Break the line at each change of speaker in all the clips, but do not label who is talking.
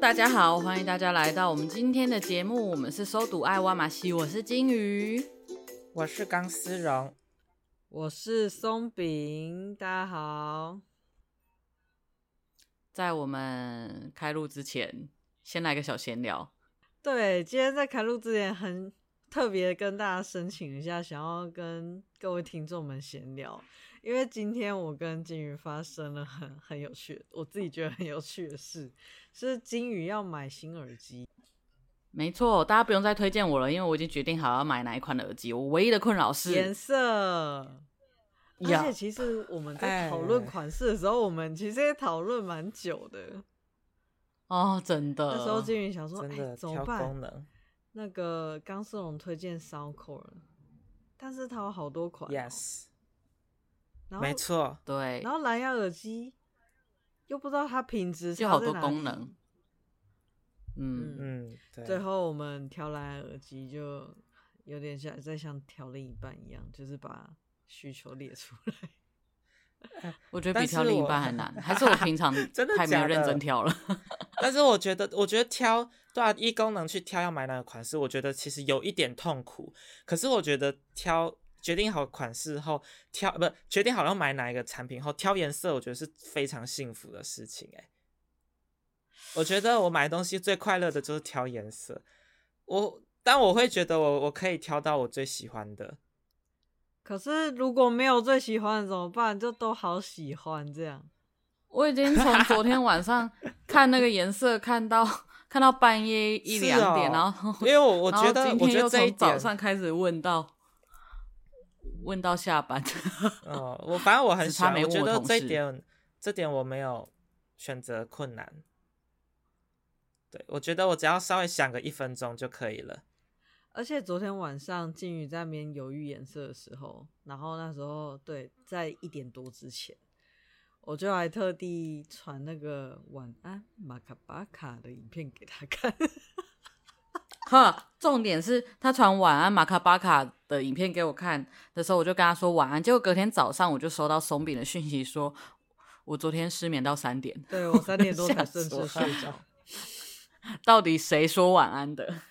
大家好，欢迎大家来到我们今天的节目。我们是收读爱挖马西，我是金鱼，
我是钢丝绒，
我是松饼。大家好，
在我们开录之前，先来个小闲聊。
对，今天在开录之前，很特别跟大家申请一下，想要跟各位听众们闲聊。因为今天我跟金鱼发生了很很有趣，我自己觉得很有趣的事，是金鱼要买新耳机。
没错，大家不用再推荐我了，因为我已经决定好要买哪一款耳机。我唯一的困扰是
颜色，而且其实我们在讨论款式的时候，我们其实也讨论蛮久的。
哦，真的。
那时候金鱼想说，哎、
欸，怎么办？
那个钢丝绒推荐 Soundcore，但是它有好多款。
Yes。没错，
对。
然后蓝牙耳机又不知道它品质，
就好多功能。
嗯嗯，对。
最后我们挑蓝牙耳机就有点像在像挑另一半一样，就是把需求列出来。
我觉得比挑另一半还难，是还是我平常 真的太没有认真挑了。
但是我觉得，我觉得挑对啊，一功能去挑要买哪个款式，我觉得其实有一点痛苦。可是我觉得挑。决定好款式后挑，不决定好要买哪一个产品后挑颜色，我觉得是非常幸福的事情。哎，我觉得我买东西最快乐的就是挑颜色。我但我会觉得我我可以挑到我最喜欢的。
可是如果没有最喜欢的怎么办？就都好喜欢这样。
我已经从昨天晚上看那个颜色看到 看到半夜一两点，哦、然后
因为我我觉得
今天又从早上开始问到。问到下班，
哦，我反正我很喜欢，我觉得这点，这点我没有选择困难。对，我觉得我只要稍微想个一分钟就可以了。
而且昨天晚上金宇在那边犹豫颜色的时候，然后那时候对，在一点多之前，我就还特地传那个晚安马卡巴卡的影片给他看。
哈，重点是他传晚安马卡巴卡的影片给我看的时候，我就跟他说晚安。结果隔天早上我就收到松饼的讯息，说我昨天失眠到三点。
对，我三点多才正式睡着。
到底谁说晚安的？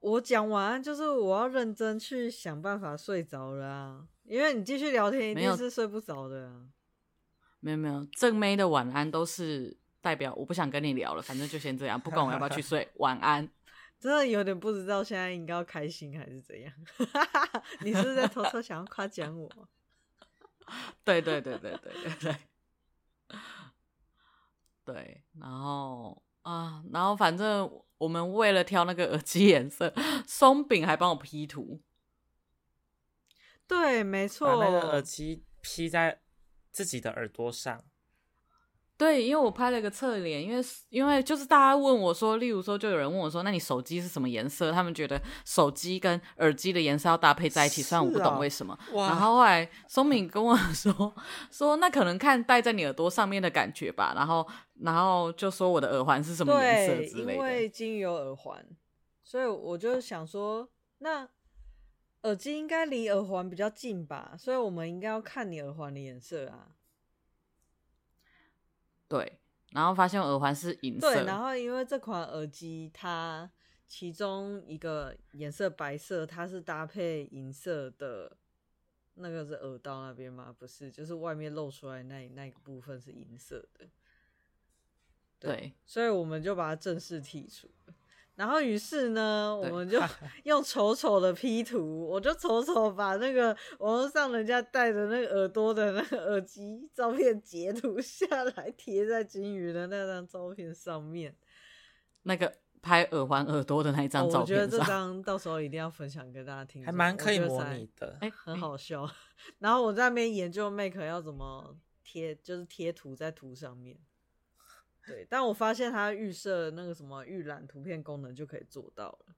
我讲晚安就是我要认真去想办法睡着了啊，因为你继续聊天一定是睡不着的啊。
没有没有，正妹的晚安都是代表我不想跟你聊了，反正就先这样，不管我要不要去睡，晚安。
真的有点不知道现在应该要开心还是怎样？你是不是在偷偷想要夸奖我？
对对对对对对对，对，然后啊，然后反正我们为了挑那个耳机颜色，松饼还帮我 P 图。
对，没错，
把那个耳机 P 在自己的耳朵上。
对，因为我拍了一个侧脸，因为因为就是大家问我说，例如说，就有人问我说，那你手机是什么颜色？他们觉得手机跟耳机的颜色要搭配在一起，虽然我不懂为什么。然后后来松敏跟我说 说，那可能看戴在你耳朵上面的感觉吧。然后然后就说我的耳环是什么颜色之类的。
因为金鱼有耳环，所以我就想说，那耳机应该离耳环比较近吧？所以我们应该要看你耳环的颜色啊。
对，然后发现耳环是银色。
对，然后因为这款耳机它其中一个颜色白色，它是搭配银色的，那个是耳道那边吗？不是，就是外面露出来那那个部分是银色的。对，
对，
所以我们就把它正式剔除。然后于是呢，我们就 用丑丑的 P 图，我就丑丑把那个网络上人家戴着那个耳朵的那个耳机照片截图下来，贴在金鱼的那张照片上面。
那个拍耳环耳朵的那一张照片，哦，我觉得
这张到时候一定要分享给大家听，
还蛮可以模拟的，
哎，很好笑。然后我在那边研究 Make 要怎么贴，就是贴图在图上面。对，但我发现它预设那个什么预览图片功能就可以做到了，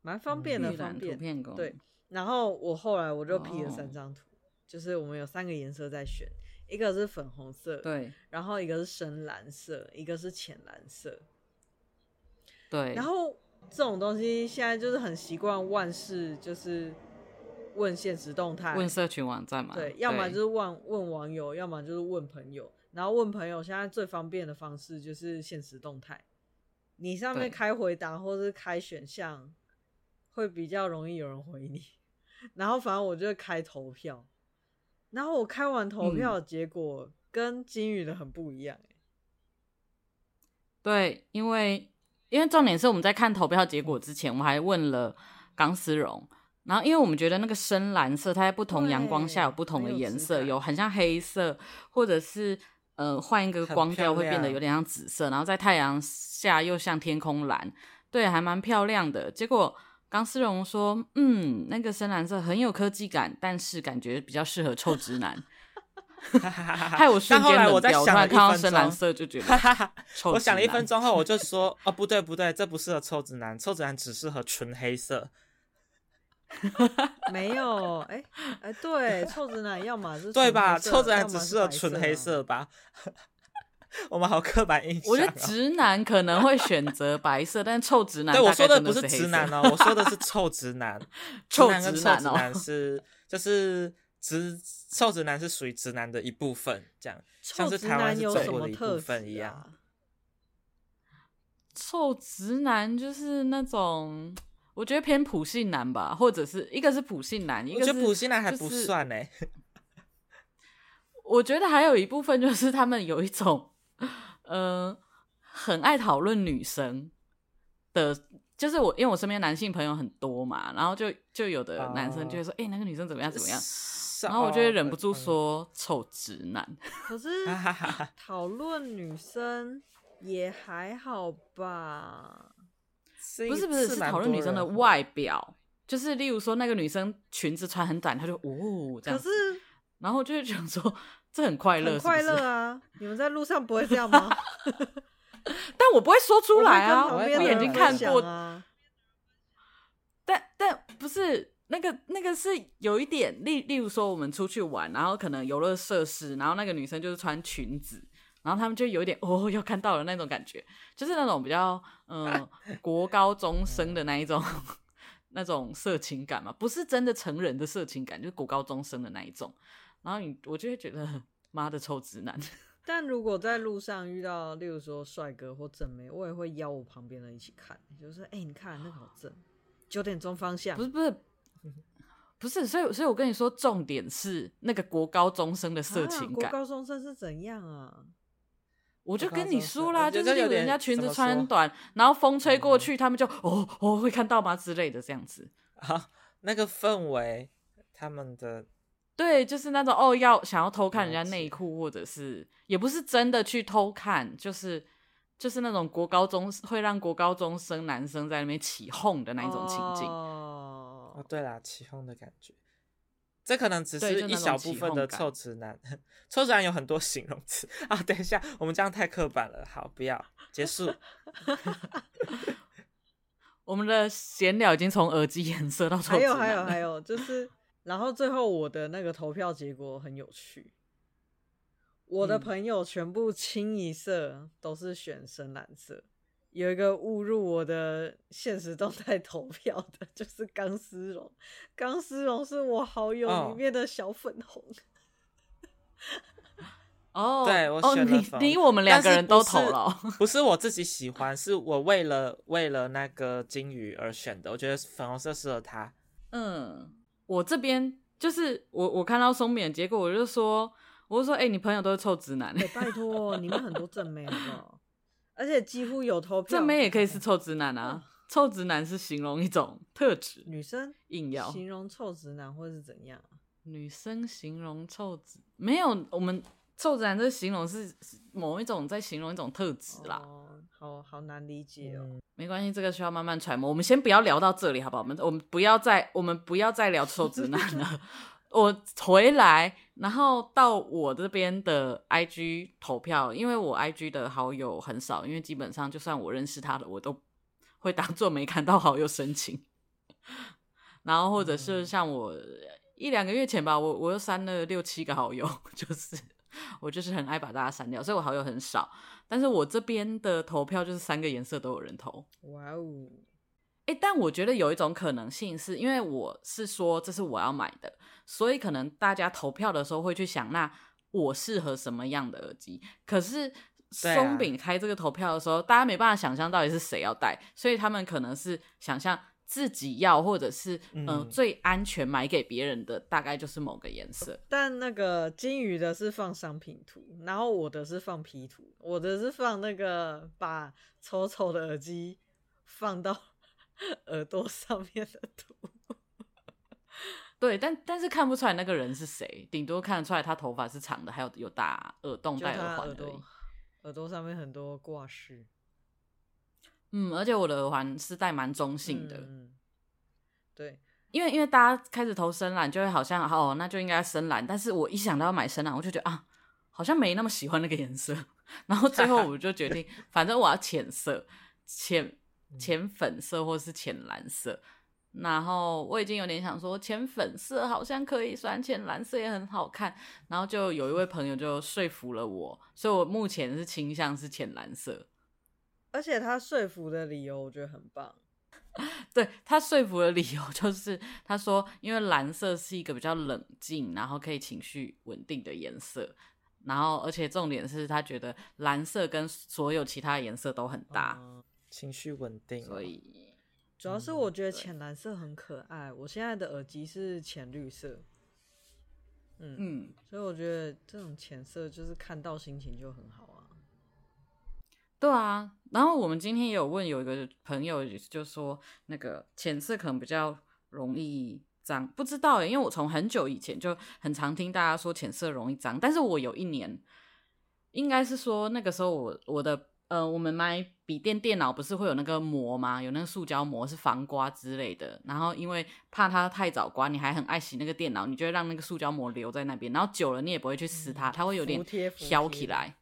蛮方便的，方便。对，然后我后来我就 P 了三张图，哦，就是我们有三个颜色在选，一个是粉红色，
对，
然后一个是深蓝色，一个是浅蓝色，
对。
然后这种东西现在就是很习惯万事就是问现实动态，
问社群网站嘛，
对，要么就是问问网友，要么就是问朋友。然后问朋友，现在最方便的方式就是现实动态，你上面开回答或是开选项，会比较容易有人回你。然后反正我就开投票，然后我开完投票结果跟金鱼的很不一样，欸。嗯、
对，因为因为重点是我们在看投票结果之前，我们还问了钢丝绒。然后，因为我们觉得那个深蓝色，它在不同阳光下有不同的颜色，有很像黑色，或者是呃换一个光调会变得有点像紫色，然后在太阳下又像天空蓝，对，还蛮漂亮的。结果钢丝绒说，嗯，那个深蓝色很有科技感，但是感觉比较适合臭直男。害我瞬间冷掉，我在想看到深蓝色就觉得臭。
我想了一分钟后，我就说，哦，不对不对，这不适合臭直男，臭直男只适合纯黑色。
没有，哎、欸、哎、欸，对，臭直男要么是
对吧？臭直男只适合纯黑色吧？我们好刻板印象、喔。
我觉得直男可能会选择白色，但臭直男
对我说的不是直男哦、喔，我说的是臭直男。
臭直男
哦、男，是就是直臭直男是属于直男的一部分，这样像是台湾是中国的一部分一样。
臭直男就是那种。我觉得偏普信男吧，或者是一个是普信男，一个是、就是、
普信男还不算呢、欸。
我觉得还有一部分就是他们有一种，呃，很爱讨论女生的，就是我因为我身边男性朋友很多嘛，然后就就有的男生就会说，哎、uh, 欸，那个女生怎么样怎么样，然后我就会忍不住说丑直男。
可是讨论女生也还好吧。
不是不是是讨论女生的外表，就是例如说那个女生裙子穿很短，她就哦这样。可是，然后就会想说这很快乐，
快乐啊！你们在路上不会这样吗？
但我不会说出来啊，我眼睛看过。但但不是那个那个是有一点例例如说我们出去玩，然后可能游乐设施，然后那个女生就是穿裙子。然后他们就有点哦，又看到了那种感觉，就是那种比较嗯、呃、国高中生的那一种 那种色情感嘛，不是真的成人的色情感，就是国高中生的那一种。然后你我就会觉得妈的臭直男。
但如果在路上遇到，例如说帅哥或正妹，我也会邀我旁边的一起看，就是哎、欸，你看那个好正，九点钟方向。
不是不是不是，所以所以我跟你说，重点是那个国高中生的色情感。啊、国
高中生是怎样啊？
我就跟你说啦，就是人家裙子穿短，然后风吹过去，他们就哦哦会看到吗？之类的这样子。
啊，那个氛围，他们的
对，就是那种哦要想要偷看人家内裤，或者是也不是真的去偷看，就是就是那种国高中会让国高中生男生在那边起哄的那一种情境
哦，对啦，起哄的感觉。这可能只是一小部分的臭直男，臭直男有很多形容词啊。等一下，我们这样太刻板了，好，不要结束。
我们的闲聊已经从耳机颜色到臭直男，
还有还有还有，就是然后最后我的那个投票结果很有趣，我的朋友全部清一色都是选深蓝色。有一个误入我的现实动态投票的，就是钢丝绒。钢丝绒是我好友里面的小粉红。
哦，
对，我选了粉。
你你我们两个人都投了，
不是，不是我自己喜欢，是我为了为了那个金鱼而选的。我觉得粉红色适合他。
嗯，我这边就是我我看到松饼，结果我就说，我就说，哎、欸，你朋友都是臭直男。
欸、拜托，你们很多正妹好不好？而且几乎有投票，
正妹也可以是臭直男啊。嗯、臭直男是形容一种特质，
女生
硬要
形容臭直男或是怎样？
女生形容臭直没有，我们臭直男这形容是某一种在形容一种特质啦。
哦，好好难理解哦。嗯、
没关系，这个需要慢慢揣摩。我们先不要聊到这里，好不好？我们我们不要再我们不要再聊臭直男了。我回来，然后到我这边的 IG 投票，因为我 IG 的好友很少，因为基本上就算我认识他的，我都会当做没看到好友申请。然后或者是像我一两个月前吧，我我又删了六七个好友，就是我就是很爱把大家删掉，所以我好友很少。但是我这边的投票就是三个颜色都有人投。
哇哦！
诶，但我觉得有一种可能性是，因为我是说这是我要买的，所以可能大家投票的时候会去想，那我适合什么样的耳机。可是松饼开这个投票的时候，大家没办法想象到底是谁要戴，所以他们可能是想象自己要，或者是嗯、呃、
嗯
最安全买给别人的，大概就是某个颜色。
但那个金鱼的是放商品图，然后我的是放 P 图，我的是放那个把丑丑的耳机放到 耳朵上面的图。
对，但但是看不出来那个人是谁，顶多看得出来他头发是长的，还有有打耳洞、戴耳环而已。
耳朵，上面很多挂饰。
嗯，而且我的耳环是戴蛮中性的。
嗯，对，
因为因为大家开始投深蓝，就会好像哦，那就应该深蓝。但是我一想到要买深蓝，我就觉得啊，好像没那么喜欢那个颜色。然后最后我就决定，反正我要浅色，浅浅粉色或是浅蓝色。然后我已经有点想说，浅粉色好像可以，虽然浅蓝色也很好看。然后就有一位朋友就说服了我，所以我目前是倾向是浅蓝色。
而且他说服的理由我觉得很棒。
对，他说服的理由就是，他说因为蓝色是一个比较冷静，然后可以情绪稳定的颜色。然后而且重点是他觉得蓝色跟所有其他颜色都很搭，
嗯、
情绪稳定。
所以。
主要是我觉得浅蓝色很可爱，嗯、我现在的耳机是浅绿色，嗯嗯，所以我觉得这种浅色就是看到心情就很好啊。
对啊，然后我们今天也有问有一个朋友，就说那个浅色可能比较容易脏，不知道诶，因为我从很久以前就很常听大家说浅色容易脏，但是我有一年，应该是说那个时候我我的。呃，我们买笔电电脑不是会有那个膜吗？有那个塑胶膜是防刮之类的。然后因为怕它太早刮，你还很爱洗那个电脑，你就会让那个塑胶膜留在那边。然后久了你也不会去撕它，它会有点飘起来。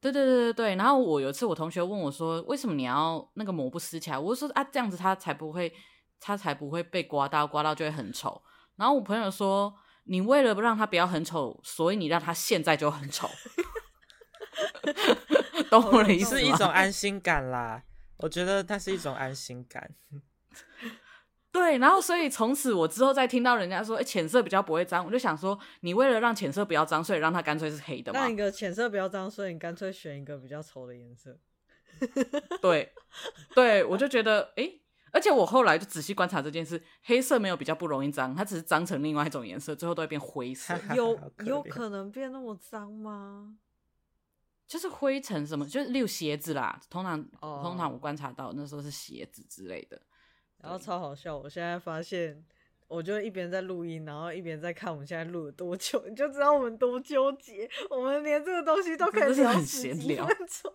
对对对对对。然后我有一次我同学问我说，为什么你要那个膜不撕起来？我就说啊，这样子它才不会，它才不会被刮到，刮到就会很丑。然后我朋友说，你为了不让它不要很丑，所以你让它现在就很丑。懂我的意思，
是一种安心感啦。我觉得它是一种安心感。
对，然后所以从此我之后再听到人家说，哎、欸，浅色比较不会脏，我就想说，你为了让浅色不要脏，所以让它干脆是黑的嘛。
那一个浅色不要脏，所以你干脆选一个比较丑的颜色。
对，对，我就觉得，哎、欸，而且我后来就仔细观察这件事，黑色没有比较不容易脏，它只是脏成另外一种颜色，最后都会变灰色。
有有可能变那么脏吗？
就是灰尘什么，就是例如鞋子啦。通常
，oh.
通常我观察到那时候是鞋子之类的，
然后超好笑。我现在发现，我就一边在录音，然后一边在看我们现在录了多久，你就知道我们多纠结。我们连这个东西都可以聊十几分 钟。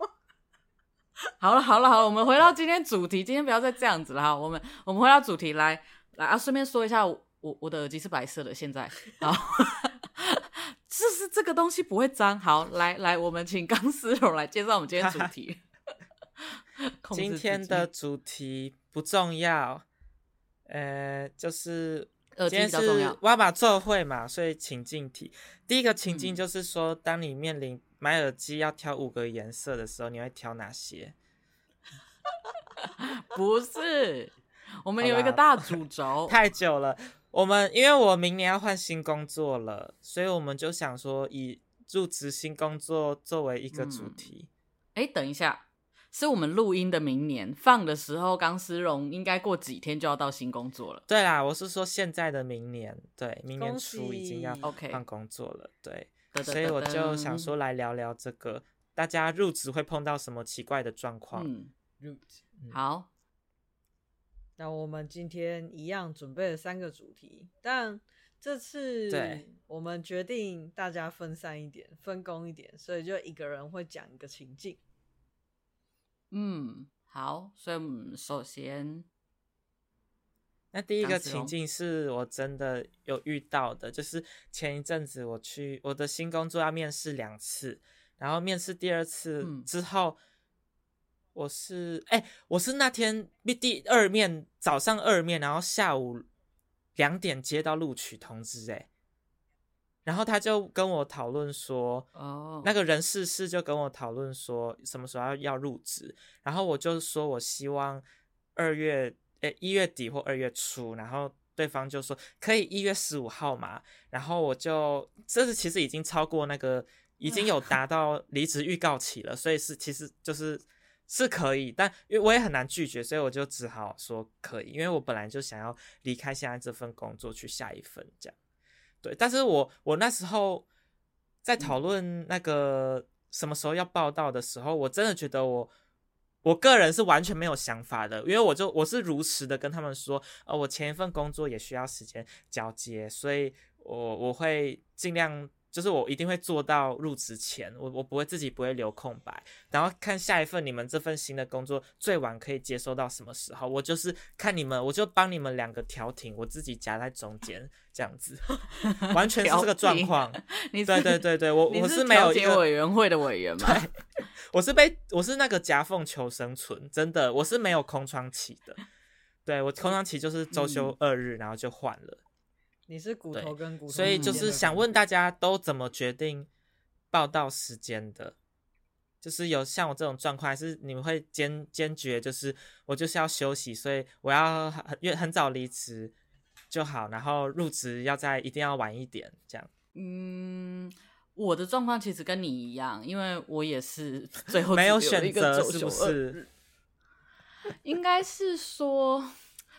好了好了好了，我们回到今天主题，今天不要再这样子了哈。我们我们回到主题来来啊，顺便说一下，我我，我的耳机是白色的，现在好。就是这个东西不会脏。好，来来，我们请钢丝绒来介绍我们今天主题。
今天的主题不重要，呃，就是今天是挖马做会嘛，所以情境题。第一个情境就是说，嗯、当你面临买耳机要挑五个颜色的时候，你会挑哪些？
不是，我们有一个大主轴。
太久了。我们因为我明年要换新工作了，所以我们就想说以入职新工作作为一个主题。
哎、嗯，等一下，是我们录音的明年放的时候，钢丝绒应该过几天就要到新工作了。
对啦，我是说现在的明年，对，明年初已经要
OK
换工作了。对，
对
所以我就想说来聊聊这个，大家入职会碰到什么奇怪的状况？
嗯，入职、嗯、好。
那我们今天一样准备了三个主题，但这次我们决定大家分散一点，分工一点，所以就一个人会讲一个情境。
嗯，好，所以我们首先，
那第一个情境是我真的有遇到的，就是前一阵子我去我的新工作要面试两次，然后面试第二次之后。嗯我是哎、欸，我是那天第二面早上二面，然后下午两点接到录取通知，哎，然后他就跟我讨论说，哦，oh. 那个人事室就跟我讨论说什么时候要要入职，然后我就说我希望二月哎一月底或二月初，然后。对方就说可以一月十五号嘛，然后我就这是其实已经超过那个已经有 达到离职预告期了，所以是其实就是是可以，但因为我也很难拒绝，所以我就只好说可以，因为我本来就想要离开现在这份工作去下一份这样，对，但是我我那时候在讨论那个什么时候要报道的时候，我真的觉得我。我个人是完全没有想法的，因为我就我是如实的跟他们说，呃，我前一份工作也需要时间交接，所以我我会尽量，就是我一定会做到入职前，我我不会自己不会留空白，然后看下一份你们这份新的工作最晚可以接收到什么时候，我就是看你们，我就帮你们两个调停，我自己夹在中间这样子，完全是这个状况。你对对对对，我我是没有一个
委员会的委员嘛？
我是被我是那个夹缝求生存，真的，我是没有空窗期的。对，我空窗期就是周休二日，嗯、然后就换了。
你是骨头跟骨头，
所以就是想问大家都怎么决定报道时间的？就是有像我这种状况，还是你们会坚坚决就是我就是要休息，所以我要很很很早离职就好，然后入职要在一定要晚一点这样。
嗯。我的状况其实跟你一样，因为我也是 最后
没有选择，是不是？
应该是说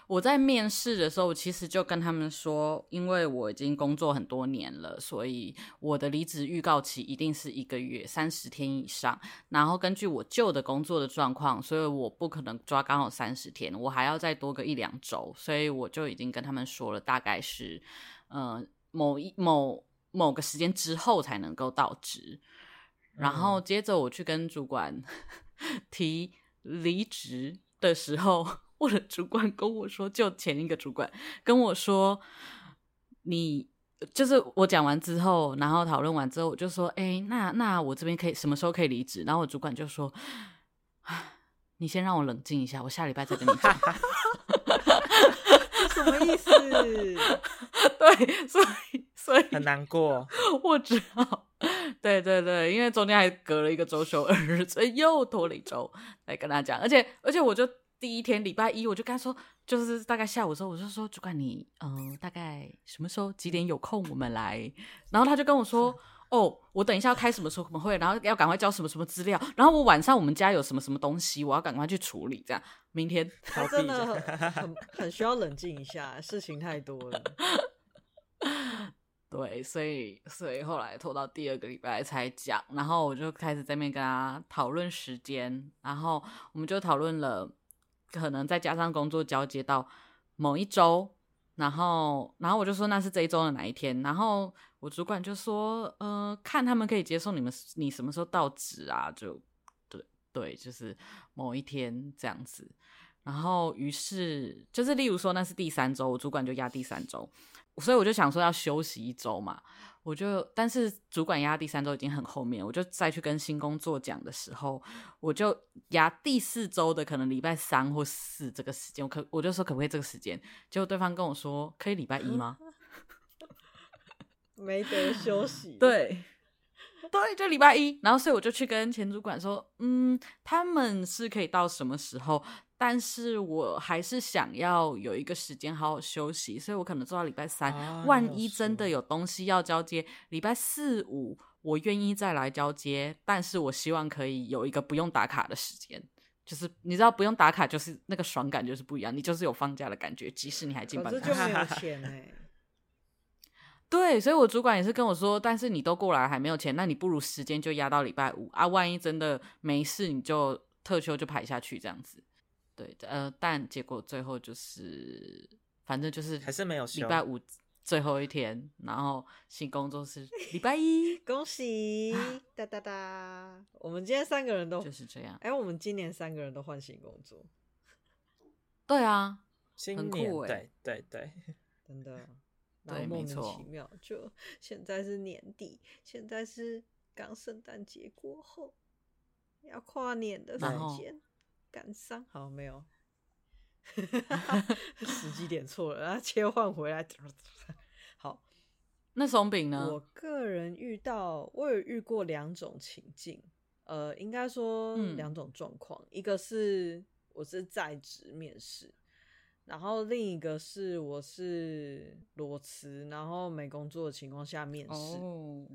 我在面试的时候，其实就跟他们说，因为我已经工作很多年了，所以我的离职预告期一定是一个月三十天以上。然后根据我旧的工作的状况，所以我不可能抓刚好三十天，我还要再多个一两周，所以我就已经跟他们说了，大概是呃某一某。某个时间之后才能够到职，然后接着我去跟主管 提离职的时候，我的主管跟我说，就前一个主管跟我说，你就是我讲完之后，然后讨论完之后，我就说，哎，那那我这边可以什么时候可以离职？然后我主管就说，你先让我冷静一下，我下礼拜再跟你讲。
什么意思？
对，所以。所以
很难过，
我只好，对对对，因为中间还隔了一个周休二日，所以又拖了一周来跟他讲。而且而且，我就第一天礼拜一，我就跟他说，就是大概下午的时候，我就说主管你，嗯、呃，大概什么时候几点有空我们来？然后他就跟我说，哦，我等一下要开什么什么会，然后要赶快交什么什么资料，然后我晚上我们家有什么什么东西，我要赶快去处理，这样明天
他真的很很，很需要冷静一下，事情太多了。
对，所以所以后来拖到第二个礼拜才讲，然后我就开始在那边跟他讨论时间，然后我们就讨论了，可能再加上工作交接到某一周，然后然后我就说那是这一周的哪一天，然后我主管就说，呃，看他们可以接受你们你什么时候到职啊，就对对，就是某一天这样子，然后于是就是例如说那是第三周，我主管就压第三周。所以我就想说要休息一周嘛，我就但是主管压第三周已经很后面，我就再去跟新工作讲的时候，我就压第四周的可能礼拜三或四这个时间，我可我就说可不可以这个时间？结果对方跟我说可以礼拜一吗？
没得休息。
对，对，就礼拜一。然后所以我就去跟前主管说，嗯，他们是可以到什么时候？但是我还是想要有一个时间好好休息，所以我可能做到礼拜三。啊、万一真的有东西要交接，礼拜四五我愿意再来交接。但是我希望可以有一个不用打卡的时间，就是你知道不用打卡就是那个爽感就是不一样，你就是有放假的感觉，即使你还进办公室。
可是就没有 钱欸。
对，所以我主管也是跟我说，但是你都过来还没有钱，那你不如时间就压到礼拜五啊。万一真的没事，你就特休就排下去这样子。对，呃，但结果最后就是，反正就是还是没有礼拜五最后一天，然后新工作是 礼拜一，
恭喜哒哒哒！我们今天三个人都
就是这样。
哎，我们今年三个人都换新工作，
对啊，
很酷哎，对对对，
真的，然后莫名其妙，就 现在是年底，现在是刚圣诞节过后，要跨年的时间。感伤好没有，时机点错了，然后切换回来。好，
那松饼呢？
我个人遇到，我有遇过两种情境，呃，应该说两种状况。嗯、一个是我是在职面试，然后另一个是我是裸辞，然后没工作的情况下面试。
哦，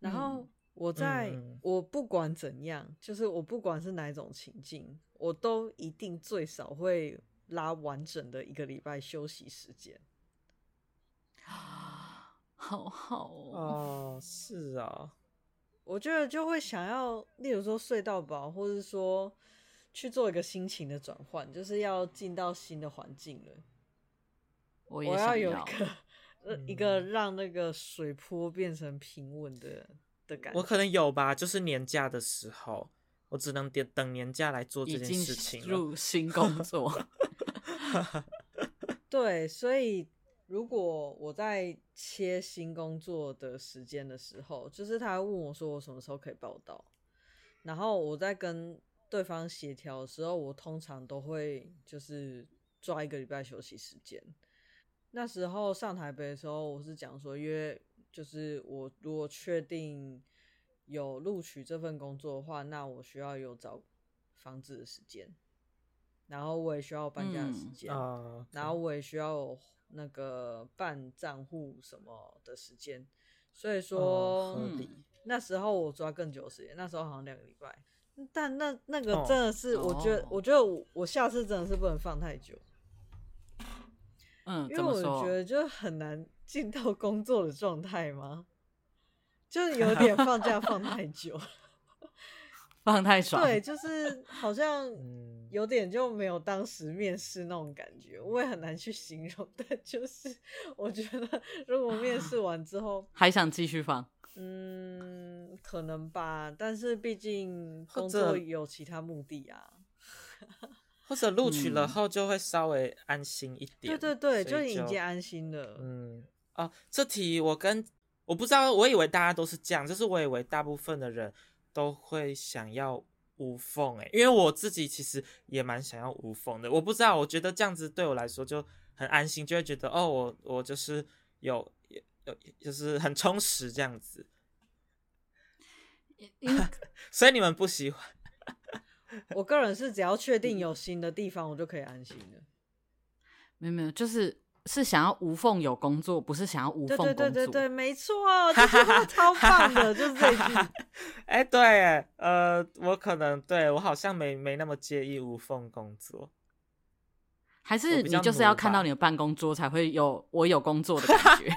然后我在、嗯、我不管怎样，就是我不管是哪一种情境，我都一定最少会拉完整的一个礼拜休息时间。
好好哦，
哦是啊，
我觉得就会想要，例如说睡到饱，或者说。去做一个心情的转换，就是要进到新的环境了。
我也
要，我要有一个、
嗯、
一个让那个水波变成平稳的的感觉。
我可能有吧，就是年假的时候，我只能等等年假来做这件事情。
入新工作。
对，所以如果我在切新工作的时间的时候，就是他问我说我什么时候可以报到，然后我在跟。对方协调的时候，我通常都会就是抓一个礼拜休息时间。那时候上台北的时候，我是讲说，因为就是我如果确定有录取这份工作的话，那我需要有找房子的时间，然后我也需要搬家的时间，
嗯 uh.
然后我也需要那个办账户什么的时间。所以说，uh, 嗯，那时候我抓更久的时间，那时候好像两个礼拜。但那那个真的是，我觉得，oh. 我觉得我我下次真的是不能放太久，
嗯，
因为我觉得就很难进到工作的状态吗，就是有点 放假放太久，
放太爽，
对，就是好像有点就没有当时面试那种感觉，我也很难去形容，但就是我觉得如果面试完之后
还想继续放。
嗯，可能吧，但是毕竟工作有其他目的啊，
或者录取了后就会稍微安心一点。
对对对，就已经安心了。
嗯，哦，这题我跟我不知道，我以为大家都是这样，就是我以为大部分的人都会想要无缝，哎，因为我自己其实也蛮想要无缝的。我不知道，我觉得这样子对我来说就很安心，就会觉得哦，我我就是有。就是很充实这样子，所以你们不喜欢？
我个人是只要确定有新的地方，我就可以安心了。
没有没有，就是是想要无缝有工作，不是想要无缝工作。
对对对对对，没错，这句话超棒的，就是这句。
哎，对，呃，我可能对我好像没没那么介意无缝工作，
还是你就是要看到你的办公桌才会有我有工作的感觉。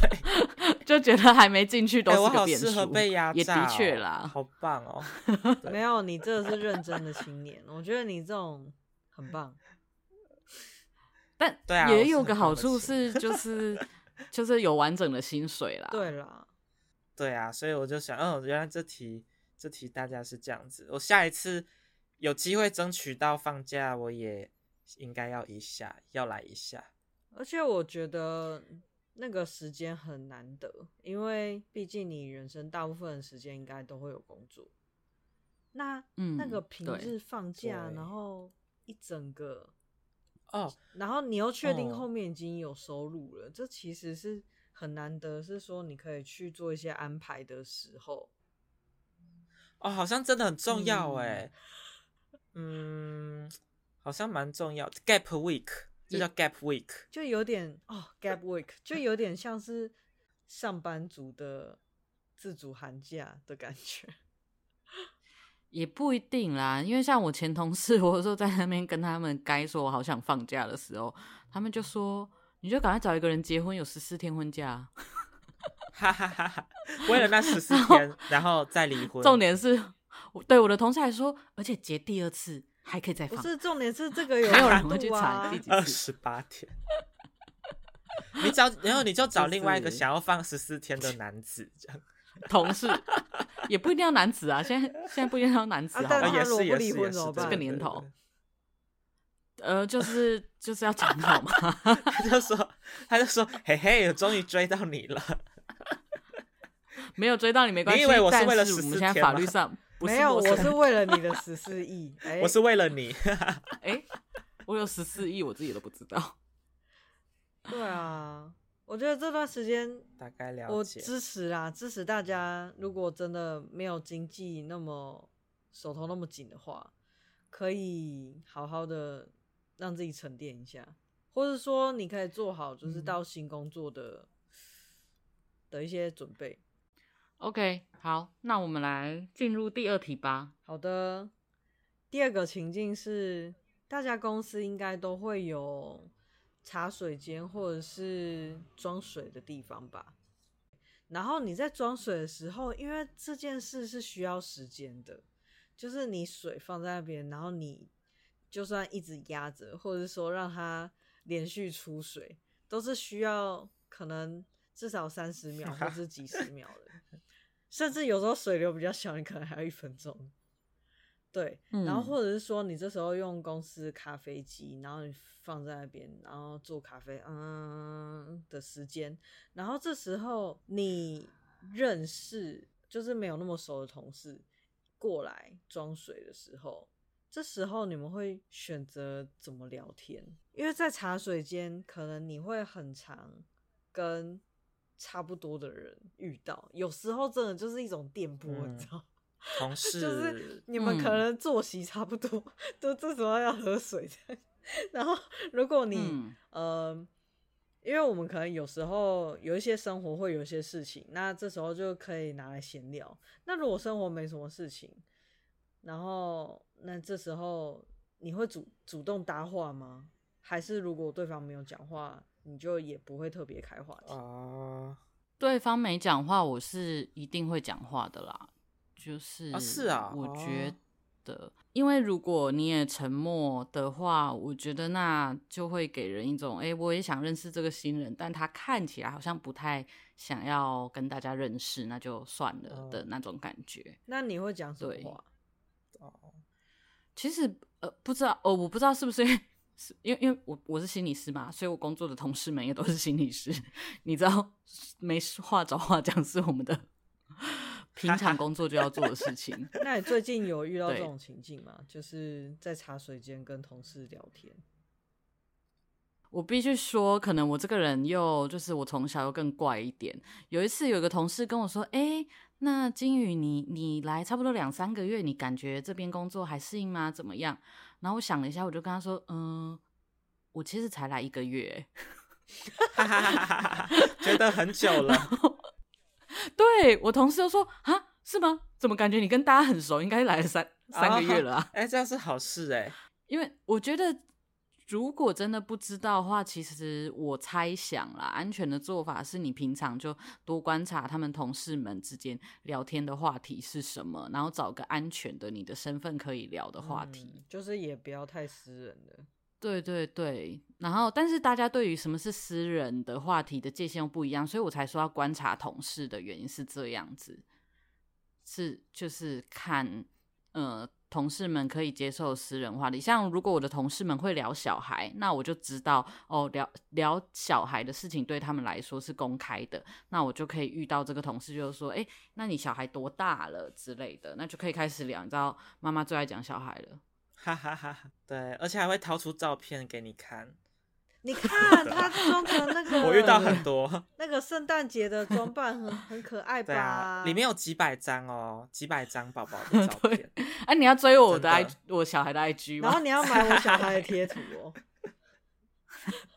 对，就觉得还没进去都是个变数，
欸、我好适合被压榨、哦、
也的确啦，
好棒哦！
没有，你这是认真的青年，我觉得你这种很棒。
但也有个好处 是，就是就是有完整的薪水啦。
对啦，
对啊，所以我就想，哦，原来这题这题大家是这样子。我下一次有机会争取到放假，我也应该要一下，要来一下。
而且我觉得。那个时间很难得，因为毕竟你人生大部分的时间应该都会有工作。那、嗯、那个平日放假，然后一整个
哦，
然后你又确定后面已经有收入了，哦、这其实是很难得，是说你可以去做一些安排的时候。
哦，好像真的很重要哎，嗯，嗯，好像蛮重要，Gap Week。就叫 gap week，
就有点哦，gap week 就有点像是上班族的自主寒假的感觉，
也不一定啦。因为像我前同事，我有时候在那边跟他们该说我好想放假的时候，他们就说：“你就赶快找一个人结婚，有十四天婚假。”
哈哈哈哈！为了那十四天，然后再离婚。
重点是，对我的同事还说，而且结第二次。还可以再放，
不是重点是这个 有、啊、
没有人会去查
二十八天。你找，然后你就找另外一个想要放十四天的男子，这样
同事也不一定要男子啊。现在现在不一定要男子，好吧？
也是也是也是
这个年头，呃，就是 就是要讲好嘛。
他就说，他就说，嘿嘿，我终于追到你了。
没有追到你没关系，
你以为我是为了十四天？
我们现在法律上。
没有，我是为了你的十四亿。欸、
我是为了你。
哎、欸，我有十四亿，我自己都不知道。
对啊，我觉得这段时间
大概了解，
我支持啦，支持大家。如果真的没有经济那么手头那么紧的话，可以好好的让自己沉淀一下，或者说你可以做好就是到新工作的、嗯、的一些准备。
OK，好，那我们来进入第二题吧。
好的，第二个情境是，大家公司应该都会有茶水间或者是装水的地方吧？然后你在装水的时候，因为这件事是需要时间的，就是你水放在那边，然后你就算一直压着，或者说让它连续出水，都是需要可能至少三十秒或是几十秒的。甚至有时候水流比较小，你可能还要一分钟。对，嗯、然后或者是说你这时候用公司咖啡机，然后你放在那边，然后做咖啡，嗯的时间，然后这时候你认识就是没有那么熟的同事过来装水的时候，这时候你们会选择怎么聊天？因为在茶水间，可能你会很常跟。差不多的人遇到，有时候真的就是一种电波，你知道？
同事
就是你们可能作息差不多，嗯、都这时候要喝水。然后如果你、嗯、呃，因为我们可能有时候有一些生活会有一些事情，那这时候就可以拿来闲聊。那如果生活没什么事情，然后那这时候你会主主动搭话吗？还是如果对方没有讲话？你就也不会特别开话题
啊。
对方没讲话，我是一定会讲话的啦。就是
啊，是啊，
我觉得，因为如果你也沉默的话，我觉得那就会给人一种，哎，我也想认识这个新人，但他看起来好像不太想要跟大家认识，那就算了的那种感觉。
那你会讲什么话？
哦，其实呃，不知道哦，我不知道是不是因为。是因为因为我我是心理师嘛，所以我工作的同事们也都是心理师。你知道，没话找话讲是我们的平常 工作就要做的事情。
那你最近有遇到这种情境吗？就是在茶水间跟同事聊天。
我必须说，可能我这个人又就是我从小又更怪一点。有一次，有个同事跟我说：“哎、欸，那金宇，你你来差不多两三个月，你感觉这边工作还适应吗？怎么样？”然后我想了一下，我就跟他说：“嗯，我其实才来一个月，
觉得很久了。”
对，我同事就说：“啊，是吗？怎么感觉你跟大家很熟？应该来了三 三个月了啊？”
哎，这样是好事哎，
因为我觉得如果真的不知道的话，其实我猜想啦，安全的做法是你平常就多观察他们同事们之间聊天的话题是什么，然后找个安全的你的身份可以聊的话题，
嗯，就是也不要太私人的。
对对对，然后但是大家对于什么是私人的话题的界限又不一样，所以我才说要观察同事的原因是这样子，是就是看呃。同事们可以接受私人话题，像如果我的同事们会聊小孩，那我就知道哦，聊聊小孩的事情对他们来说是公开的，那我就可以遇到这个同事，就是说，哎，那你小孩多大了之类的，那就可以开始聊。你知道，妈妈最爱讲小孩了，
哈哈哈哈。对，而且还会掏出照片给你看。
你 看他装的那个，
我遇到很多
那个圣诞节的装扮很很可爱吧？对啊，
里面有几百张哦，几百张宝宝的照片。
哎、啊，你要追我的 I，的我小孩的 IG 吗？
然后你要买我小孩的贴图哦，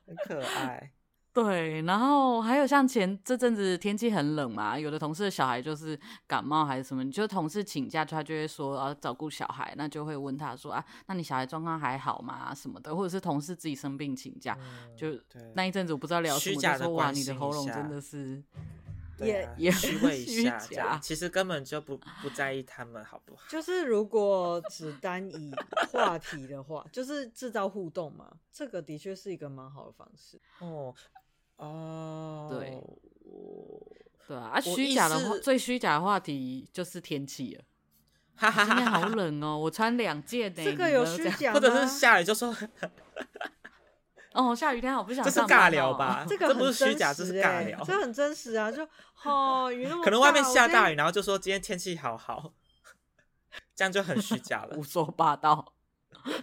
很可爱。
对，然后还有像前这阵子天气很冷嘛，有的同事的小孩就是感冒还是什么，你就同事请假，他就会说啊照顾小孩，那就会问他说啊，那你小孩状况还好吗？什么的，或者是同事自己生病请假，嗯、就那一阵子我不知道聊什么，就说哇，你的喉咙真的是
也 也虚伪一下，假其实根本就不不在意他们好不好？
就 是如果只单以话题的话，就是制造互动嘛，这个的确是一个蛮好的方式
哦。哦，
对，对啊，啊，虚假的话，最虚假的话题就是天气了。哈哈哈，今天好冷哦，我穿两件呢。
这个有虚假，
或者是下雨就说，
哦，下雨天好不想。
这是尬聊吧？
这个这
不是虚假，这是尬聊。
这很真实啊，就 哦，雨那么，
可能外面下大雨，然后就说今天天气好好，这样就很虚假了，
胡说八道。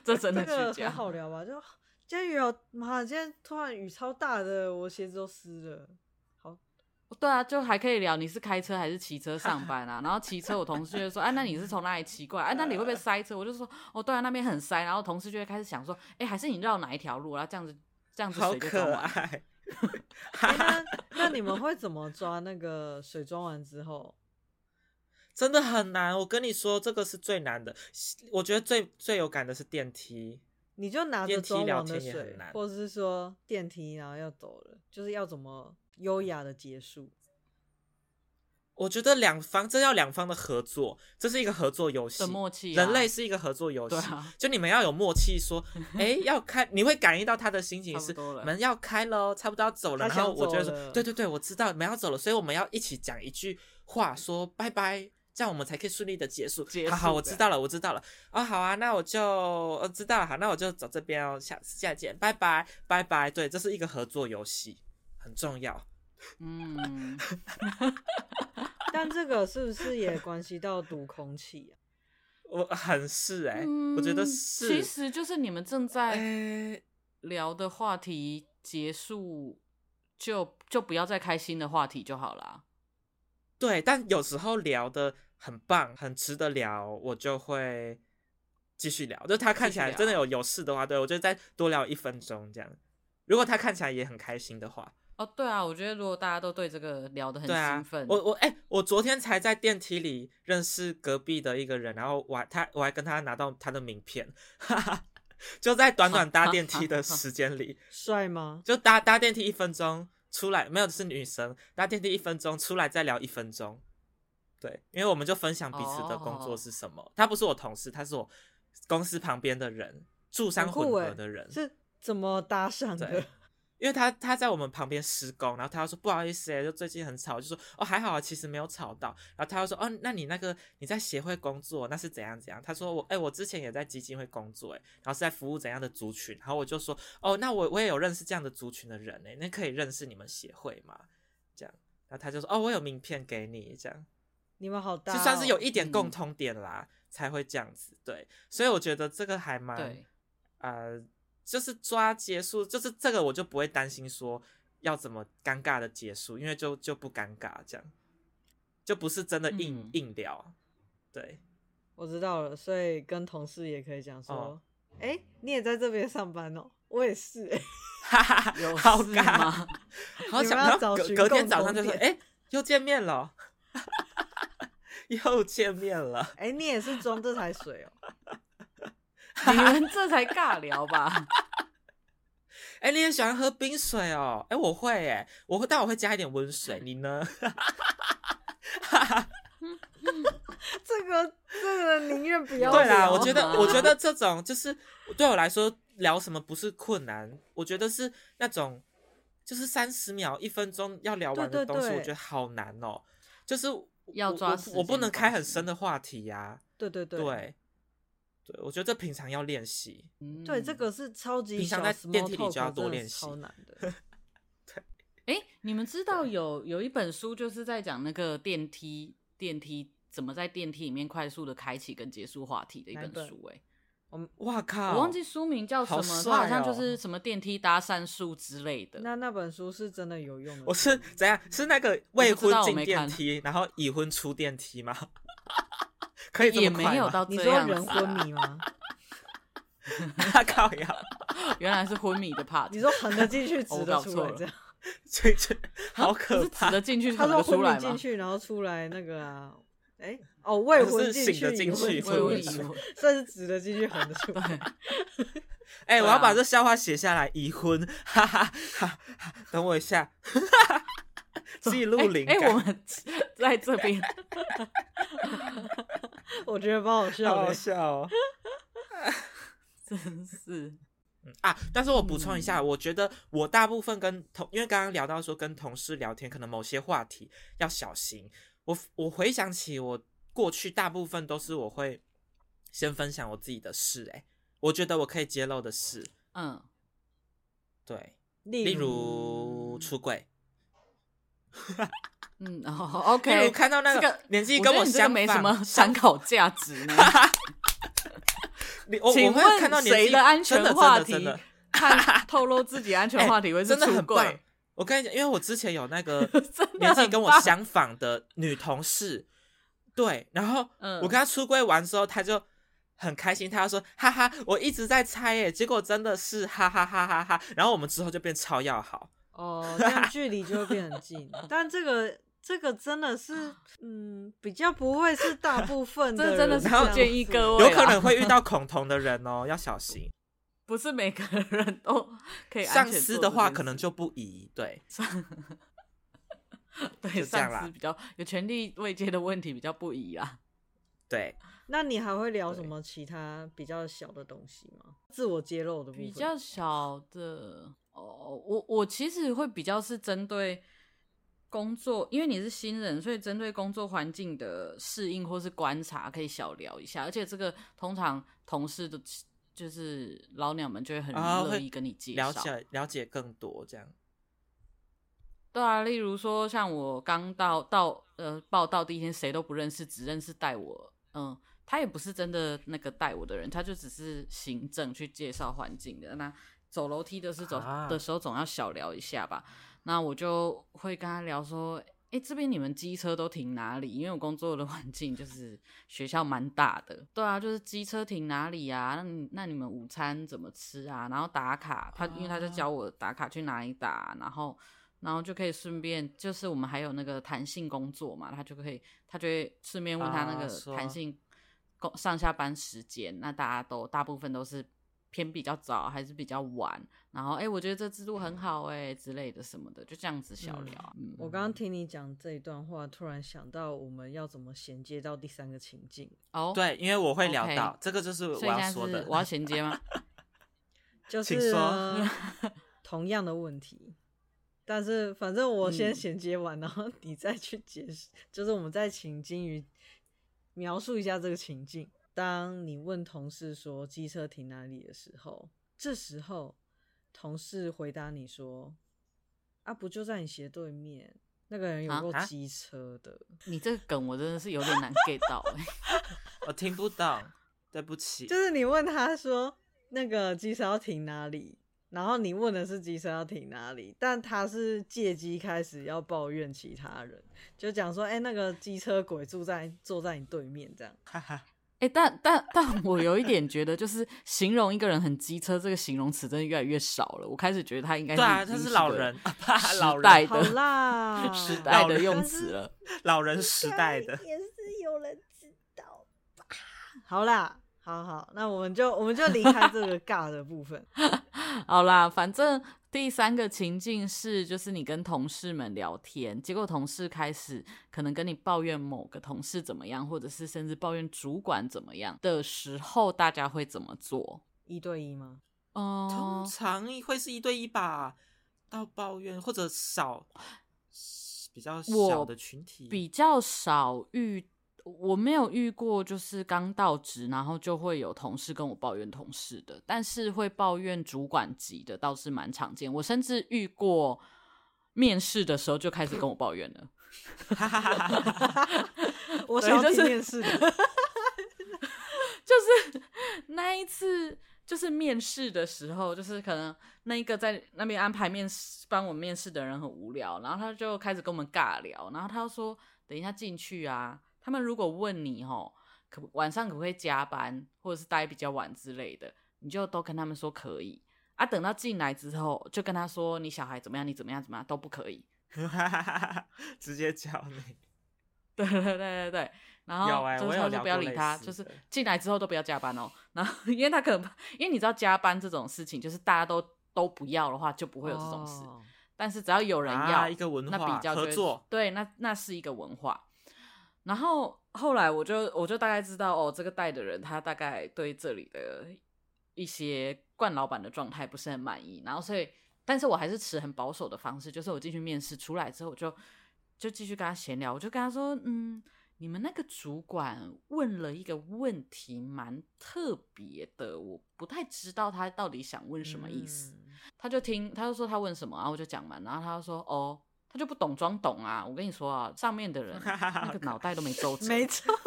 这真的虚假，
好聊吧？就。今天雨好，妈！今天突然雨超大的，我鞋子都湿了。好，
对啊，就还可以聊你是开车还是骑车上班啊？然后骑车，我同事就说：“哎、啊，那你是从哪里骑过来？哎、啊，那你会不会塞车？”我就说：“哦，对啊，那边很塞。”然后同事就会开始想说：“哎，还是你绕哪一条路？然后这样子，这样子水就装完。”
好可爱。
那那你们会怎么抓那个水装完之后？
真的很难，我跟你说，这个是最难的。我觉得最最有感的是电梯，
你就拿着装完的水，或者是说电梯，然后要走了，就是要怎么优雅的结束？
我觉得两方这要两方的合作，这是一个合作游戏，
默契、
啊。人类是一个合作游戏，啊、就你们要有默契，说，哎、欸，要开，你会感应到他的心情是门要开了，差不多要走了，然后我觉得说，对对对，我知道门要走了，所以我们要一起讲一句话，说拜拜。这样我们才可以顺利的结束。结束好好，我知道了，我知道了。哦，好啊，那我就我知道了。好，那我就走这边哦。下次再见，拜拜，拜拜。对，这是一个合作游戏，很重要。
嗯，
但这个是不是也关系到读空气啊？
我很是哎、欸，嗯、我觉得是。
其实就是你们正在聊的话题结束，就就不要再开新的话题就好了。
对，但有时候聊的。很棒，很值得聊，我就会继续聊。就他看起来真的有有事的话，对，我就再多聊一分钟这样。如果他看起来也很开心的话，
哦，对啊，我觉得如果大家都对这个聊得很兴奋，
啊、我我哎、欸，我昨天才在电梯里认识隔壁的一个人，然后我还他我还跟他拿到他的名片，哈哈，就在短短搭电梯的时间里，
帅吗？
就搭搭电梯一分钟出来，没有是女生，搭电梯一分钟出来再聊一分钟。对，因为我们就分享彼此的工作是什么。Oh. 他不是我同事，他是我公司旁边的人，住商混合的人。
是怎么搭上的？
因为他他在我们旁边施工，然后他就说不好意思哎，就最近很吵，就说哦还好啊，其实没有吵到。然后他就说哦，那你那个你在协会工作，那是怎样怎样？他说我哎，我之前也在基金会工作哎，然后是在服务怎样的族群？然后我就说哦，那我我也有认识这样的族群的人哎，那可以认识你们协会吗？这样，然后他就说哦，我有名片给你这样。
你们好大、哦，
就算是有一点共通点啦，嗯、才会这样子。对，所以我觉得这个还蛮，
对
呃，就是抓结束，就是这个我就不会担心说要怎么尴尬的结束，因为就就不尴尬，这样就不是真的硬、嗯、硬聊。对，
我知道了，所以跟同事也可以讲说，哎、你也在这边上班哦，我也是、欸，
哈哈，有好尬吗？好想要隔隔天早上就说，哎、欸，又见面了。又见面了，
哎、欸，你也是装这台水哦？
你们这才尬聊吧？
哎、欸，你也喜欢喝冰水哦？哎、欸，我会，哎，我会，但我会加一点温水。你呢？
这个，这个宁愿不要。
对啦，我觉得，我觉得这种就是对我来说聊什么不是困难，我觉得是那种就是三十秒、一分钟要聊完的东西，我觉得好难哦，就是。
要抓我，
我不能开很深的话题呀、啊。
对对对，
对，对，我觉得这平常要练习。
嗯、对，这个是超级
平常在电梯里就要多练习，
超难的。
对，
哎、欸，你们知道有有一本书就是在讲那个电梯电梯怎么在电梯里面快速的开启跟结束话题的一本书、欸。哎。
我哇靠！
我忘记书名叫什么，好、哦、它好像就是什么电梯搭讪术之类的。
那那本书是真的有用的？
我是怎样？是那个未婚进电梯，然后已婚出电梯吗？可以这么
也没有到这样。
你说人昏迷吗？
他靠呀！
原来是昏迷的 part。
你说横的进去，直的出来，这样？
这这好可怕！
直的进去，
他说昏迷进去，然后出来那个啊。哎，哦，未婚进去，未婚出来，算是直的进去，横的出来。
哎，我要把这笑话写下来，已婚，哈哈哈。等我一下，记录灵感。
哎，我们在这边，
我觉得蛮好笑，
好笑哦，
真是。
啊，但是我补充一下，我觉得我大部分跟同，因为刚刚聊到说跟同事聊天，可能某些话题要小心。我我回想起我过去大部分都是我会先分享我自己的事，欸，哎，我觉得我可以揭露的事，
嗯，
对，
例如，
出柜，
嗯，OK，
例如看到那个年纪跟我相
没什么参考价值呢。
请问谁
的安全话题？看透露自己安全 话题会是出柜？
我跟你讲，因为我之前有那
个
年纪跟我相仿的女同事，对，然后
嗯
我跟她出柜完之后，她就很开心，她就说哈哈，我一直在猜耶，结果真的是哈哈哈哈哈，然后我们之后就变超要好。
哦，这 样距离就会变很近。但这个这个真的是，嗯，比较不会是大部分的人
这真的是不建议
子
各位，
有可能会遇到恐同的人哦，要小心。
不是每个人都可以安全
上司的
话，
可能就不宜。对，
对上司比较有权力位阶的问题比较不宜啊。
对，
那你还会聊什么其他比较小的东西吗？自我揭露的部分
比较小的哦，我我其实会比较是针对工作，因为你是新人，所以针对工作环境的适应或是观察，可以小聊一下。而且这个通常同事的，就是老鸟们就会很
啊
乐意跟你介绍。
了解了解更多这样。
对啊，例如说像我刚到到呃报到第一天，谁都不认识，只认识带我，嗯，他也不是真的那个带我的人，他就只是行政去介绍环境的。那走楼梯的是走、
啊
的时候总要小聊一下吧。那我就会跟他聊说，哎，这边你们机车都停哪里？因为我工作的环境就是学校蛮大的，对啊，就是机车停哪里啊？那你那你们午餐怎么吃啊？然后打卡，他因为他在教我打卡去哪里打，然后。然后就可以顺便，就是我们还有那个弹性工作嘛，他就可以，他就会顺便问他那
个
弹性工上下班时间，那大家都大部分都是偏比较早还是比较晚，然后哎，我觉得这制度很好哎之类的什么的，就这样子小聊。嗯，
我刚刚听你讲这一段话，突然想到我们要怎么衔接到第三个情境，
哦，，
对，因为我会聊到这个，就是我要说的。
我要衔接吗？
就是说 同样的问题，但是反正我先
嗯
衔接完，然后你再去解释，就是我们再请金鱼描述一下这个情境。当你问同事说机车停哪里的时候，这时候同事回答你说：“啊，不就在你斜对面，那个人有
啊
够机车的。
你这个梗我真的是有点难 get 到哎。
我听不到，对不起。
就是你问他说那个机车要停哪里，然后你问的是机车要停哪里，但他是借机开始要抱怨其他人，就讲说，哎、欸，那个机车鬼住在坐在你对面
这样。
哎，但但但我有一点觉得，就是形容一个人很机车这个形容词真的越来越少了。我开始觉得他应该
对啊，他是老人，老人，
好
代的
啦，
时代的用词了。
老人时代的。
也是有人知道吧？好啦，好好，那我们就我们就离开这个尬的部分。
好啦，反正第三个情境是，就是你跟同事们聊天，结果同事开始可能跟你抱怨某个同事怎么样，或者是甚至抱怨主管怎么样的时候，大家会怎么做？
一对一吗？
嗯、
通常会是一对一吧，到抱怨或者少比较小的群体，
比较少遇，我没有遇过，就是刚到职，然后就会有同事跟我抱怨同事的，但是会抱怨主管级的倒是蛮常见。我甚至遇过面试的时候就开始跟我抱怨了。
我想要
就是
听面试的。
就是那一次，就是面试的时候，就是可能那一个在那边安排面试帮我面试的人很无聊，然后他就开始跟我们尬聊，然后他就说：“等一下进去啊，他们如果问你哦，可晚上可不可以加班，或者是待比较晚之类的，你就都跟他们说可以啊。等到进来之后，就跟他说你小孩怎么样，你怎么样怎么样都不可以。
直接叫你。
对对对对对。”然后
有欸
就不要理他，就是进来之后都不要加班哦。然后因为他可能因为你知道加班这种事情，就是大家都都不要的话，就不会有这种事。
哦
但是只要有人要，
啊一个文
那
化合作，
对，那那是一个文化。然后后来我就我就大概知道哦，这个带的人他大概对这里的一些冠老板的状态不是很满意。然后所以，但是我还是持很保守的方式，就是我进去面试出来之后，我就就继续跟他闲聊，我就跟他说，嗯。你们那个主管问了一个问题，蛮特别的，我不太知道他到底想问什么意思。
嗯
他就听，他就说他问什么，然后我就讲完，然后他就说哦，他就不懂装懂啊。我跟你说啊，上面的人 那个脑袋都没皱褶，
没错，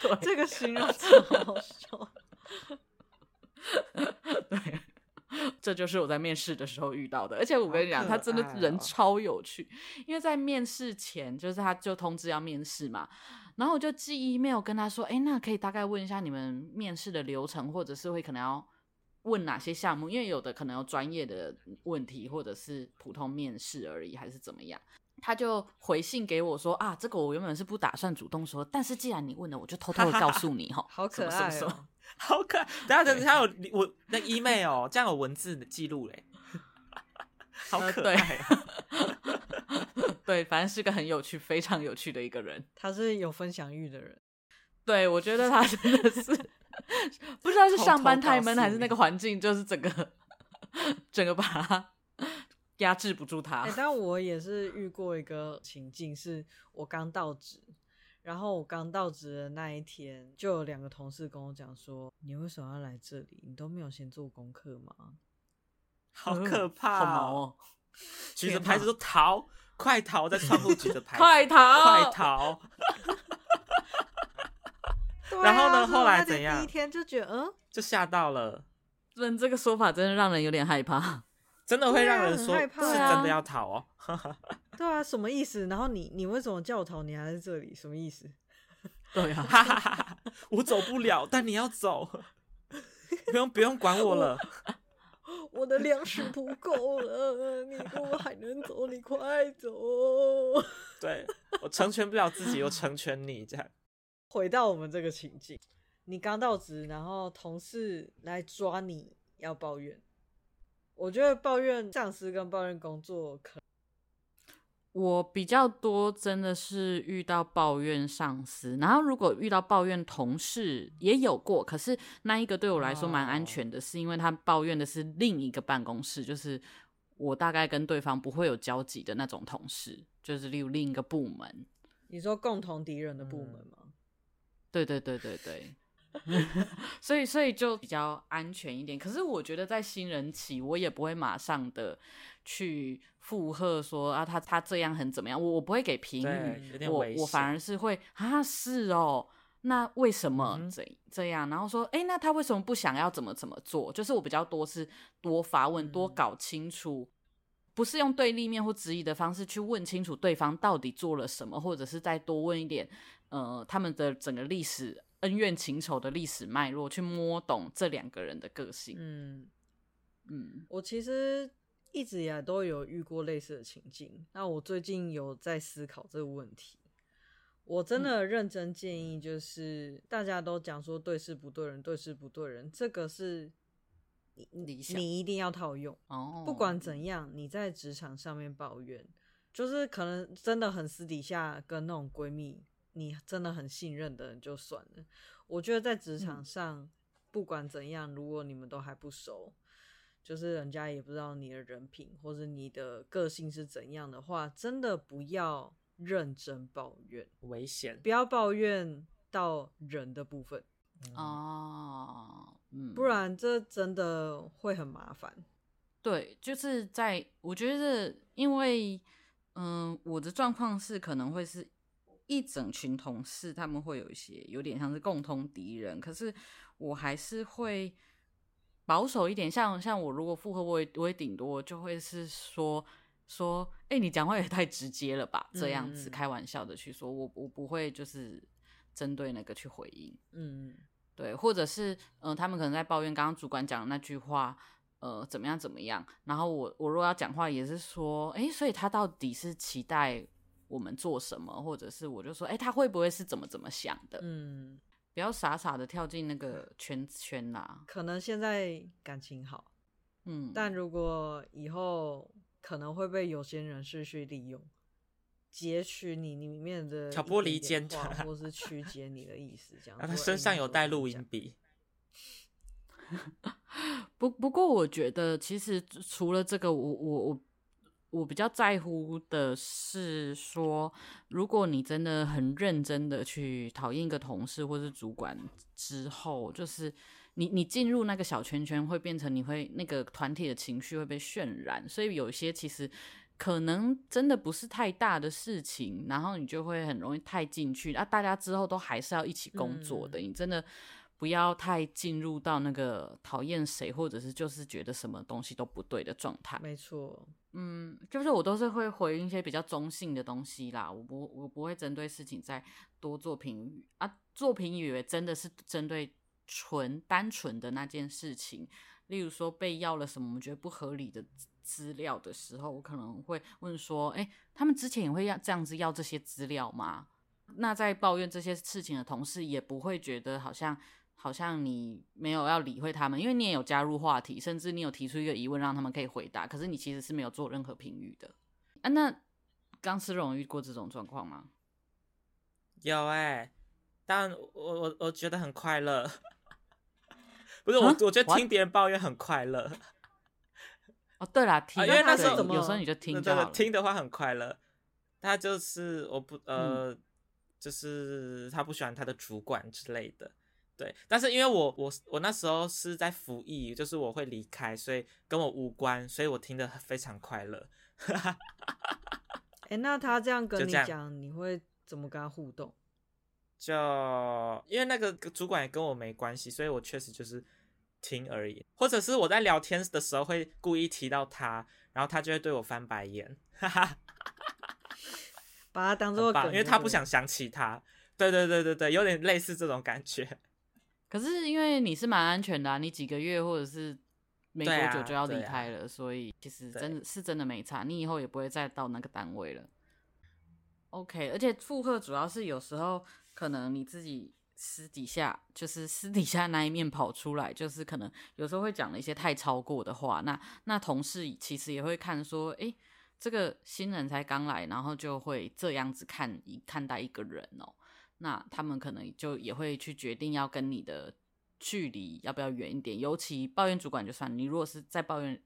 对
这个形容词 好好笑。
对，这就是我在面试的时候遇到的。而且我跟你讲，
哦、
他真的人超有趣，因为在面试前，就是他就通知要面试嘛，然后我就寄 email 跟他说，哎，那可以大概问一下你们面试的流程，或者是会可能要问哪些项目，因为有的可能有专业的问题，或者是普通面试而已，还是怎么样。他就回信给我说啊，这个我原本是不打算主动说，但是既然你问了，我就偷偷的告诉你哈。
好可爱哦，
好可爱。等下等下有我那 email 哦，这样有文字的记录嘞，好可
爱 对，反正是个很有趣、非常有趣的一个人。
他是有分享欲的人。
对，我觉得他真的是不知道是上班太闷，还是那个环境，就是整个整个把他。压制不住他。
欸，但我也是遇过一个情境，是我刚到职，然后我刚到职的那一天，就有两个同事跟我讲说：“你为什么要来这里？你都没有先做功课吗？”
好可怕，
好毛哦！
举着牌子说逃，快逃，在窗户举着牌子，
快逃，
快逃。然后呢？后来怎样？
第一天就觉得，嗯，
就吓到了。
嗯，这个说法真的让人有点害怕。
真的会让人说
害怕，
是真的要逃哦。
对啊，什么意思？然后你你为什么叫我逃？你还在这里，什么意思？
对啊，
我走不了，但你要走，不用不用管我了。
我的粮食不够了，你我还能走，你快走。
对，我成全不了自己，又成全你，这样。
回到我们这个情境，你刚到职，然后同事来抓你要抱怨。我觉得抱怨上司跟抱怨工作，可
我比较多真的是遇到抱怨上司，然后如果遇到抱怨同事也有过，可是那一个对我来说蛮安全的，是因为他抱怨的是另一个办公室，就是我大概跟对方不会有交集的那种同事，就是例如另一个部门。
你说共同敌人的部门吗？嗯，
对对对对对。所以，所以就比较安全一点。可是，我觉得在新人期，我也不会马上的去附和说啊，他他这样很怎么样，我我不会给评语，我我反而是会啊，是哦，那为什么这这样？然后说，哎，那他为什么不想要怎么怎么做？就是我比较多是多发问，多搞清楚，不是用对立面或质疑的方式去问清楚对方到底做了什么，或者是再多问一点，呃，他们的整个历史。恩怨情仇的历史脉络，去摸懂这两个人的个性。嗯
嗯，我其实一直以来都有遇过类似的情境。那我最近有在思考这个问题。我真的认真建议，就是、嗯、大家都讲说对事不对人，对事不对人，这个是你你一定要套用哦。不管怎样，你在职场上面抱怨，就是可能真的很私底下跟那种闺蜜。你真的很信任的人就算了。我觉得在职场上，嗯、不管怎样，如果你们都还不熟，就是人家也不知道你的人品或者你的个性是怎样的话，真的不要认真抱怨，
危险。
不要抱怨到人的部分
哦，嗯，
不然这真的会很麻烦。
对，就是在我觉得，因为嗯、呃，我的状况是可能会是。一整群同事，他们会有一些有点像是共同敌人，可是我还是会保守一点。像像我如果复合，我也我也顶多就会是说说，哎、欸，你讲话也太直接了吧？这样子开玩笑的去说，我我不会就是针对那个去回应。嗯，对，或者是嗯、呃，他们可能在抱怨刚刚主管讲的那句话，呃，怎么样怎么样？然后我我如果要讲话，也是说，哎、欸，所以他到底是期待。我们做什么，或者是我就说，哎，他会不会是怎么怎么想的？嗯，不要傻傻的跳进那个圈圈啦。
可能现在感情好，嗯，但如果以后可能会被有些人士去利用，截取你里面的
挑拨离间，
或 是曲解你的意思，这样。
他身上有带录音笔。
不不过，我觉得其实除了这个，我我我。我比较在乎的是说，如果你真的很认真的去讨厌一个同事或是主管之后，就是你你进入那个小圈圈，会变成你会那个团体的情绪会被渲染，所以有些其实可能真的不是太大的事情，然后你就会很容易太进去啊。大家之后都还是要一起工作的，嗯、你真的不要太进入到那个讨厌谁，或者是就是觉得什么东西都不对的状态。
没错，
嗯，就是我都是会回应一些比较中性的东西啦，我不我不会针对事情再多做评语啊。做评语真的是针对纯单纯的那件事情，例如说被要了什么我们觉得不合理的资料的时候，我可能会问说：诶，他们之前也会要这样子要这些资料吗？那在抱怨这些事情的同事也不会觉得好像。好像你没有要理会他们，因为你也有加入话题，甚至你有提出一个疑问让他们可以回答，可是你其实是没有做任何评语的。啊，那刚丝绒遇过这种状况吗？
有哎、欸，但我我我觉得很快乐。不是我，我觉得听别人抱怨很快乐。
哦，对啦，听，
因为那时候
有时候你就
听听的话很快乐。他就是我不呃，嗯、就是他不喜欢他的主管之类的。对，但是因为我我我那时候是在服役，就是我会离开，所以跟我无关，所以我听得非常快乐。
哎、欸，那他这样 跟你讲，你会怎么跟他互动？
就因为那个主管也跟我没关系，所以我确实就是听而已。或者是我在聊天的时候会故意提到他，然后他就会对我翻白眼，
把他当做梗，
因为他不想想起他。对对对对对，有点类似这种感觉。
可是因为你是蛮安全的啊，你几个月或者是没多久就要离开了，啊啊、所以其实真的是真的没差，你以后也不会再到那个单位了。OK，而且负荷主要是有时候可能你自己私底下就是私底下那一面跑出来，就是可能有时候会讲了一些太超过的话，那那同事其实也会看说，哎，这个新人才刚来，然后就会这样子看一看待一个人哦。那他们可能就也会去决定要跟你的距离要不要远一点，尤其抱怨主管就算，你如果是在抱怨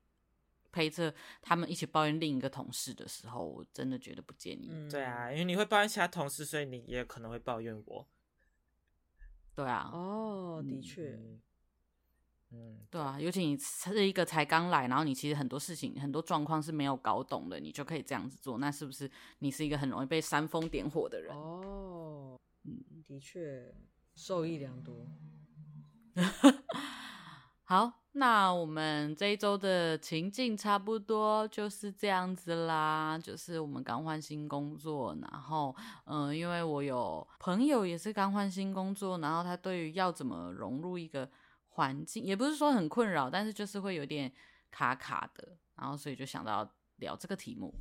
陪着他们一起抱怨另一个同事的时候，我真的觉得不建议。
嗯，对啊，因为你会抱怨其他同事，所以你也可能会抱怨我。
对啊，
哦，的确。
嗯嗯，
对啊，尤其你是一个才刚来，然后你其实很多事情、很多状况是没有搞懂的，你就可以这样子做，那是不是你是一个很容易被煽风点火的人？
哦，的确，受益良多。
好，那我们这一周的情境差不多就是这样子啦，就是我们刚换新工作，然后，嗯、因为我有朋友也是刚换新工作，然后他对于要怎么融入一个。环境也不是说很困扰，但是就是会有点卡卡的，然后所以就想到聊这个题目。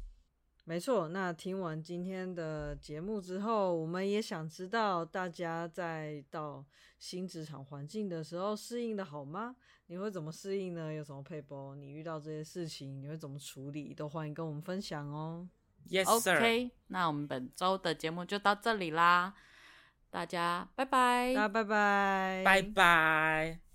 没错，那听完今天的节目之后，我们也想知道大家在到新职场环境的时候适应的好吗？你会怎么适应呢？有什么配包？你遇到这些事情你会怎么处理？都欢迎跟我们分享哦。
Yes, sir.
OK，那我们本周的节目就到这里啦，大家拜拜，
大家拜拜，
拜拜。